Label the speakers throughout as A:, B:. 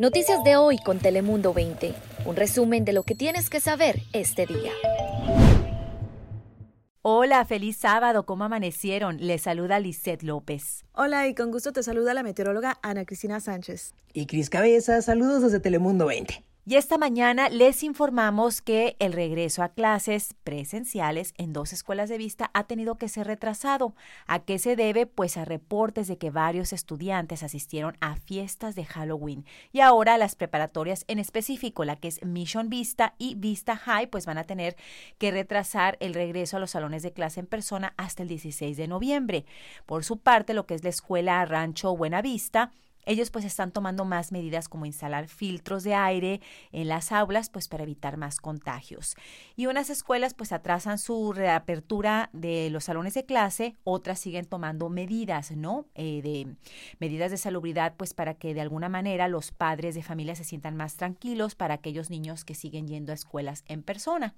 A: Noticias de hoy con Telemundo 20. Un resumen de lo que tienes que saber este día.
B: Hola, feliz sábado, ¿cómo amanecieron? Les saluda Lisette López.
C: Hola y con gusto te saluda la meteoróloga Ana Cristina Sánchez.
D: Y Cris Cabeza, saludos desde Telemundo 20.
B: Y esta mañana les informamos que el regreso a clases presenciales en dos escuelas de vista ha tenido que ser retrasado. ¿A qué se debe? Pues a reportes de que varios estudiantes asistieron a fiestas de Halloween. Y ahora las preparatorias, en específico la que es Mission Vista y Vista High, pues van a tener que retrasar el regreso a los salones de clase en persona hasta el 16 de noviembre. Por su parte, lo que es la escuela Rancho Buenavista, ellos pues están tomando más medidas como instalar filtros de aire en las aulas pues para evitar más contagios. Y unas escuelas pues atrasan su reapertura de los salones de clase, otras siguen tomando medidas, ¿no? Eh, de medidas de salubridad pues para que de alguna manera los padres de familia se sientan más tranquilos para aquellos niños que siguen yendo a escuelas en persona.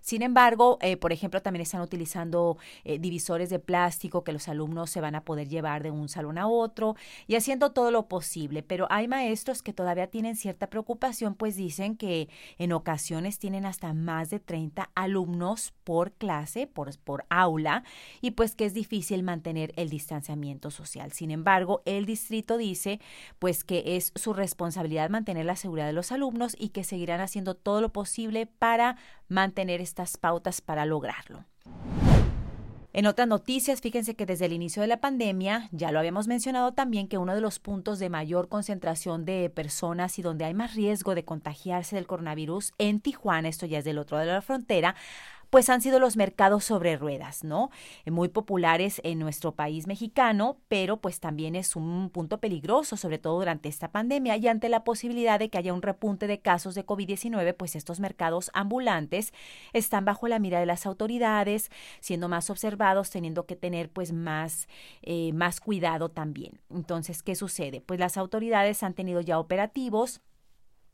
B: Sin embargo, eh, por ejemplo, también están utilizando eh, divisores de plástico que los alumnos se van a poder llevar de un salón a otro y haciendo todo lo posible. Pero hay maestros que todavía tienen cierta preocupación, pues dicen que en ocasiones tienen hasta más de 30 alumnos por clase, por, por aula, y pues que es difícil mantener el distanciamiento social. Sin embargo, el distrito dice pues que es su responsabilidad mantener la seguridad de los alumnos y que seguirán haciendo todo lo posible para mantener estas pautas para lograrlo. En otras noticias, fíjense que desde el inicio de la pandemia, ya lo habíamos mencionado también, que uno de los puntos de mayor concentración de personas y donde hay más riesgo de contagiarse del coronavirus en Tijuana, esto ya es del otro lado de la frontera, pues han sido los mercados sobre ruedas, ¿no? Eh, muy populares en nuestro país mexicano, pero pues también es un punto peligroso, sobre todo durante esta pandemia y ante la posibilidad de que haya un repunte de casos de COVID-19, pues estos mercados ambulantes están bajo la mira de las autoridades, siendo más observados, teniendo que tener pues más, eh, más cuidado también. Entonces, ¿qué sucede? Pues las autoridades han tenido ya operativos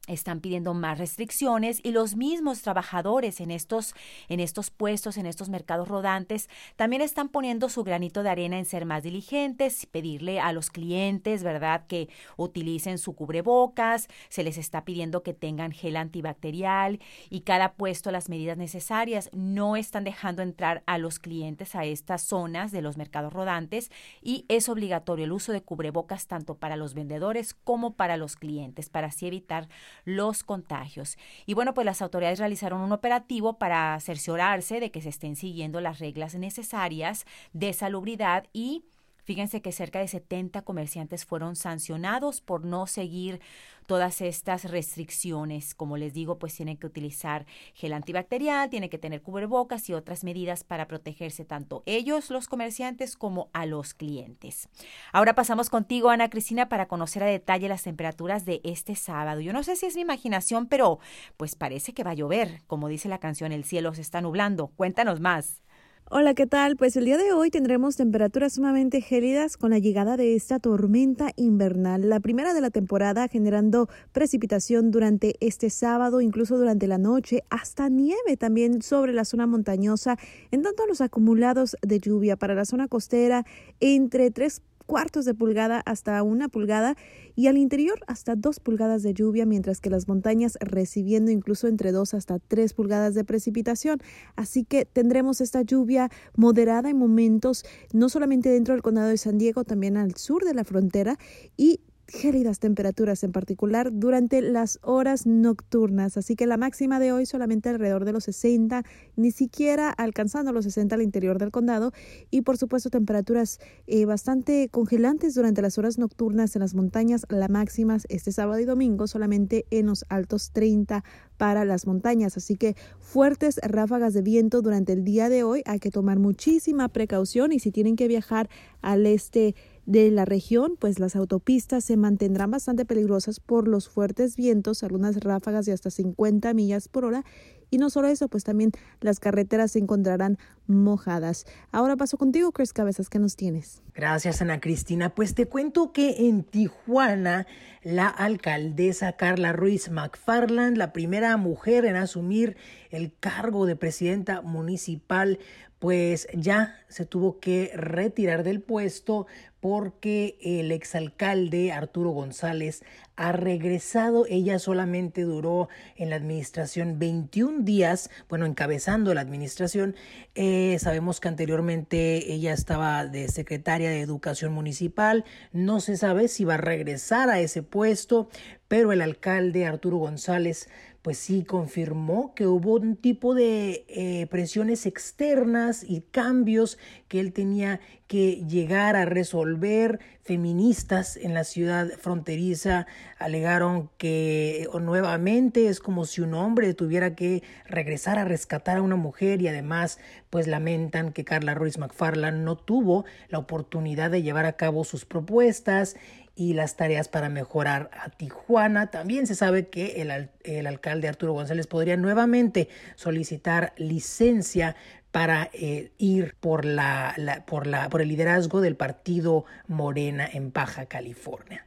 B: están pidiendo más restricciones y los mismos trabajadores en estos, en estos puestos, en estos mercados rodantes, también están poniendo su granito de arena en ser más diligentes, pedirle a los clientes, ¿verdad?, que utilicen su cubrebocas, se les está pidiendo que tengan gel antibacterial y cada puesto las medidas necesarias. No están dejando entrar a los clientes a estas zonas de los mercados rodantes y es obligatorio el uso de cubrebocas tanto para los vendedores como para los clientes, para así evitar los contagios. Y bueno, pues las autoridades realizaron un operativo para cerciorarse de que se estén siguiendo las reglas necesarias de salubridad y Fíjense que cerca de 70 comerciantes fueron sancionados por no seguir todas estas restricciones. Como les digo, pues tienen que utilizar gel antibacterial, tienen que tener cubrebocas y otras medidas para protegerse tanto ellos, los comerciantes, como a los clientes. Ahora pasamos contigo, Ana Cristina, para conocer a detalle las temperaturas de este sábado. Yo no sé si es mi imaginación, pero pues parece que va a llover. Como dice la canción, el cielo se está nublando. Cuéntanos más.
C: Hola, ¿qué tal? Pues el día de hoy tendremos temperaturas sumamente gélidas con la llegada de esta tormenta invernal, la primera de la temporada generando precipitación durante este sábado, incluso durante la noche, hasta nieve también sobre la zona montañosa, en tanto los acumulados de lluvia para la zona costera entre 3 cuartos de pulgada hasta una pulgada y al interior hasta dos pulgadas de lluvia, mientras que las montañas recibiendo incluso entre dos hasta tres pulgadas de precipitación. Así que tendremos esta lluvia moderada en momentos, no solamente dentro del condado de San Diego, también al sur de la frontera y gélidas temperaturas en particular durante las horas nocturnas, así que la máxima de hoy solamente alrededor de los 60, ni siquiera alcanzando los 60 al interior del condado. Y por supuesto temperaturas eh, bastante congelantes durante las horas nocturnas en las montañas, la máxima este sábado y domingo solamente en los altos 30 para las montañas, así que fuertes ráfagas de viento durante el día de hoy, hay que tomar muchísima precaución y si tienen que viajar al este de la región, pues las autopistas se mantendrán bastante peligrosas por los fuertes vientos, algunas ráfagas de hasta 50 millas por hora Y no solo eso, pues también las carreteras se encontrarán mojadas. Ahora paso contigo, Chris Cabezas, ¿qué nos tienes?
D: Gracias, Ana Cristina. Pues te cuento que en Tijuana, la alcaldesa Carla Ruiz McFarland, la primera mujer en asumir el cargo de presidenta municipal, pues ya se tuvo que retirar del puesto porque el exalcalde Arturo González ha regresado. Ella solamente duró en la administración 21 días, bueno, encabezando la administración. Eh, sabemos que anteriormente ella estaba de secretaria de Educación Municipal. No se sabe si va a regresar a ese puesto, pero el alcalde Arturo González pues sí confirmó que hubo un tipo de eh, presiones externas y cambios que él tenía que llegar a resolver. Feministas en la ciudad fronteriza alegaron que nuevamente es como si un hombre tuviera que regresar a rescatar a una mujer y además pues lamentan que Carla Ruiz McFarland no tuvo la oportunidad de llevar a cabo sus propuestas y las tareas para mejorar a Tijuana. También se sabe que el, el alcalde Arturo González podría nuevamente solicitar licencia para eh, ir por, la, por, la, por el liderazgo del partido Morena en Baja California.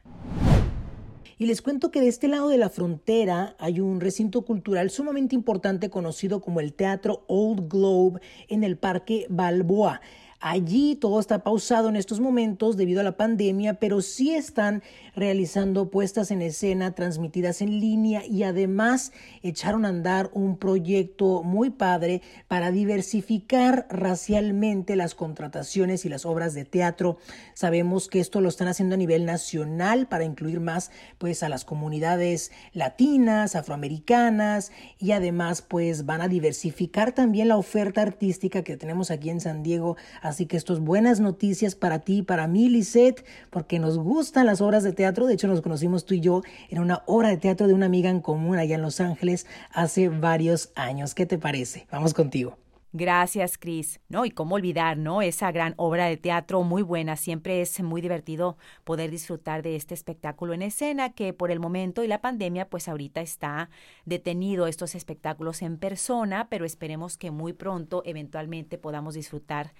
D: Y les cuento que de este lado de la frontera hay un recinto cultural sumamente importante conocido como el Teatro Old Globe en el Parque Balboa. Allí todo está pausado en estos momentos debido a la pandemia, pero sí están realizando puestas en escena transmitidas en línea y además echaron a andar un proyecto muy padre para diversificar racialmente las contrataciones y las obras de teatro. Sabemos que esto lo están haciendo a nivel nacional para incluir más pues a las comunidades latinas, afroamericanas y además pues van a diversificar también la oferta artística que tenemos aquí en San Diego Así que esto es buenas noticias para ti, para mí, Lisette, porque nos gustan las obras de teatro. De hecho, nos conocimos tú y yo en una obra de teatro de una amiga en común allá en Los Ángeles hace varios años. ¿Qué te parece? Vamos contigo.
B: Gracias, Cris. No, y cómo olvidar, ¿no? Esa gran obra de teatro muy buena. Siempre es muy divertido poder disfrutar de este espectáculo en escena que por el momento y la pandemia, pues ahorita está detenido estos espectáculos en persona, pero esperemos que muy pronto eventualmente podamos disfrutar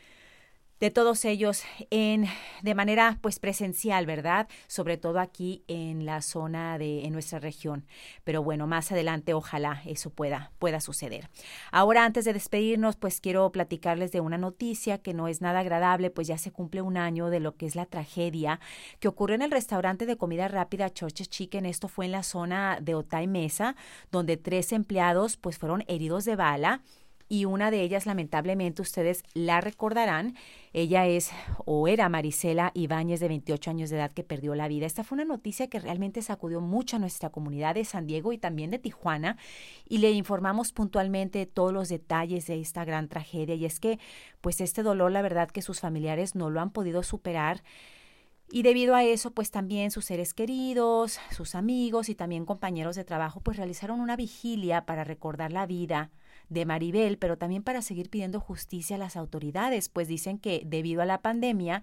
B: de todos ellos en de manera pues presencial, ¿verdad? Sobre todo aquí en la zona de en nuestra región. Pero bueno, más adelante ojalá eso pueda pueda suceder. Ahora antes de despedirnos, pues quiero platicarles de una noticia que no es nada agradable, pues ya se cumple un año de lo que es la tragedia que ocurrió en el restaurante de comida rápida Church's Chicken. Esto fue en la zona de Otay Mesa, donde tres empleados pues fueron heridos de bala y una de ellas lamentablemente ustedes la recordarán. Ella es o era Marisela Ibáñez de 28 años de edad que perdió la vida. Esta fue una noticia que realmente sacudió mucho a nuestra comunidad de San Diego y también de Tijuana y le informamos puntualmente todos los detalles de esta gran tragedia y es que pues este dolor la verdad que sus familiares no lo han podido superar. Y debido a eso, pues también sus seres queridos, sus amigos y también compañeros de trabajo, pues realizaron una vigilia para recordar la vida de Maribel, pero también para seguir pidiendo justicia a las autoridades, pues dicen que debido a la pandemia,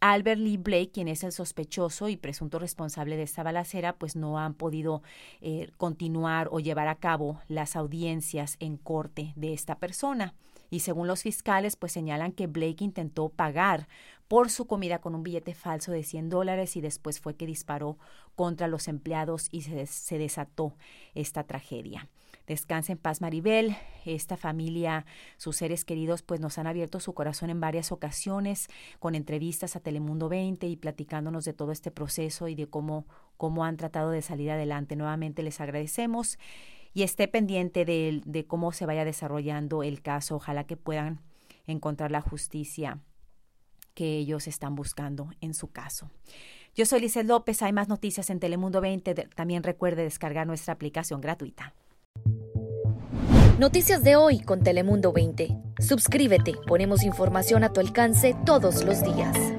B: Albert Lee Blake, quien es el sospechoso y presunto responsable de esta balacera, pues no han podido eh, continuar o llevar a cabo las audiencias en corte de esta persona. Y según los fiscales, pues señalan que Blake intentó pagar por su comida con un billete falso de 100 dólares y después fue que disparó contra los empleados y se, se desató esta tragedia. Descansa en paz Maribel. Esta familia, sus seres queridos, pues nos han abierto su corazón en varias ocasiones con entrevistas a Telemundo 20 y platicándonos de todo este proceso y de cómo, cómo han tratado de salir adelante. Nuevamente les agradecemos y esté pendiente de, cómo se vaya desarrollando el caso. Ojalá que puedan encontrar la justicia que ellos están buscando en su caso. Yo soy Lizeth López, hay más noticias en Telemundo 20. También recuerde descargar nuestra aplicación gratuita.
A: Noticias de hoy con Telemundo 20. Suscríbete, ponemos información a tu alcance todos los días.